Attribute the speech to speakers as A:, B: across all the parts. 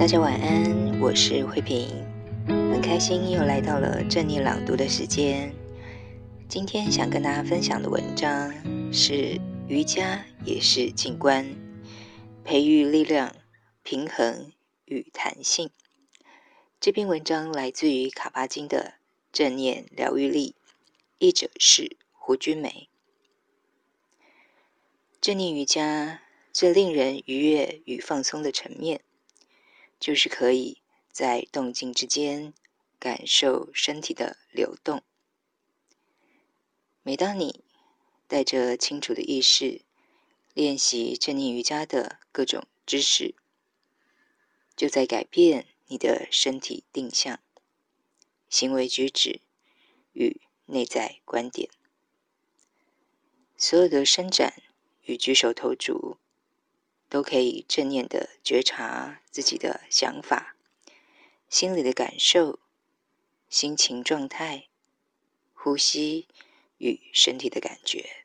A: 大家晚安，我是慧萍，很开心又来到了正念朗读的时间。今天想跟大家分享的文章是瑜伽也是静观，培育力量、平衡与弹性。这篇文章来自于卡巴金的《正念疗愈力》，译者是胡君梅。正念瑜伽最令人愉悦与放松的层面。就是可以在动静之间感受身体的流动。每当你带着清楚的意识练习正念瑜伽的各种知识，就在改变你的身体定向、行为举止与内在观点。所有的伸展与举手投足。都可以正念的觉察自己的想法、心里的感受、心情状态、呼吸与身体的感觉。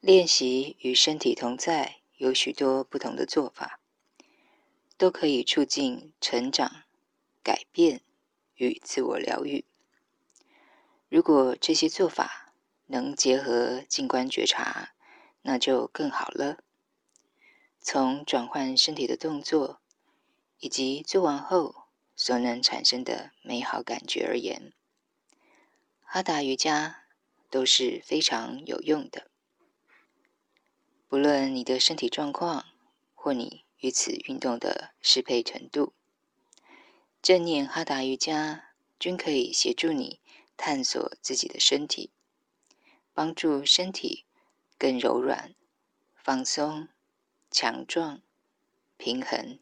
A: 练习与身体同在有许多不同的做法，都可以促进成长、改变与自我疗愈。如果这些做法能结合静观觉察，那就更好了。从转换身体的动作，以及做完后所能产生的美好感觉而言，哈达瑜伽都是非常有用的。不论你的身体状况或你与此运动的适配程度，正念哈达瑜伽均可以协助你探索自己的身体，帮助身体。更柔软、放松、强壮、平衡，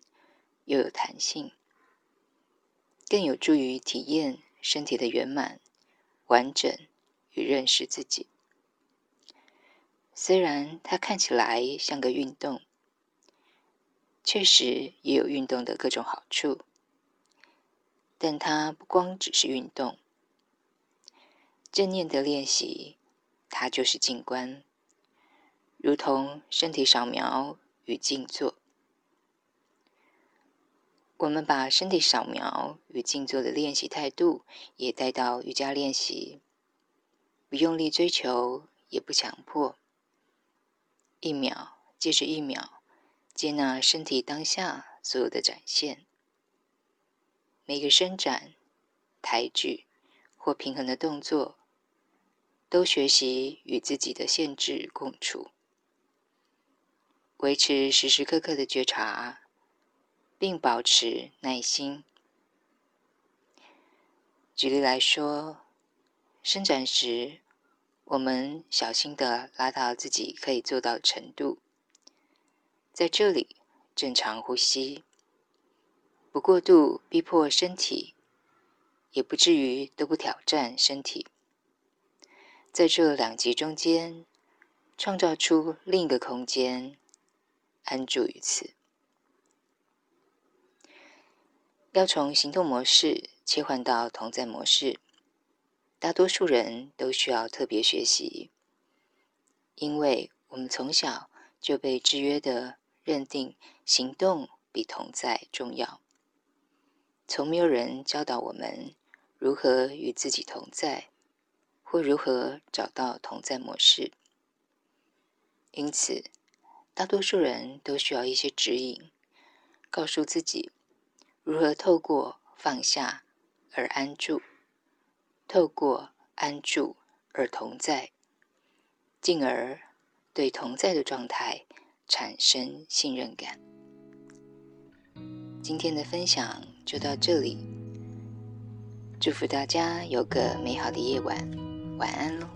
A: 又有弹性，更有助于体验身体的圆满、完整与认识自己。虽然它看起来像个运动，确实也有运动的各种好处，但它不光只是运动。正念的练习，它就是静观。如同身体扫描与静坐，我们把身体扫描与静坐的练习态度也带到瑜伽练习，不用力追求，也不强迫，一秒接着一秒，接纳身体当下所有的展现，每个伸展、抬举或平衡的动作，都学习与自己的限制共处。维持时时刻刻的觉察，并保持耐心。举例来说，伸展时，我们小心地拉到自己可以做到的程度，在这里正常呼吸，不过度逼迫身体，也不至于都不挑战身体。在这两极中间，创造出另一个空间。安住于此，要从行动模式切换到同在模式，大多数人都需要特别学习，因为我们从小就被制约的认定行动比同在重要，从没有人教导我们如何与自己同在，或如何找到同在模式，因此。大多数人都需要一些指引，告诉自己如何透过放下而安住，透过安住而同在，进而对同在的状态产生信任感。今天的分享就到这里，祝福大家有个美好的夜晚，晚安喽。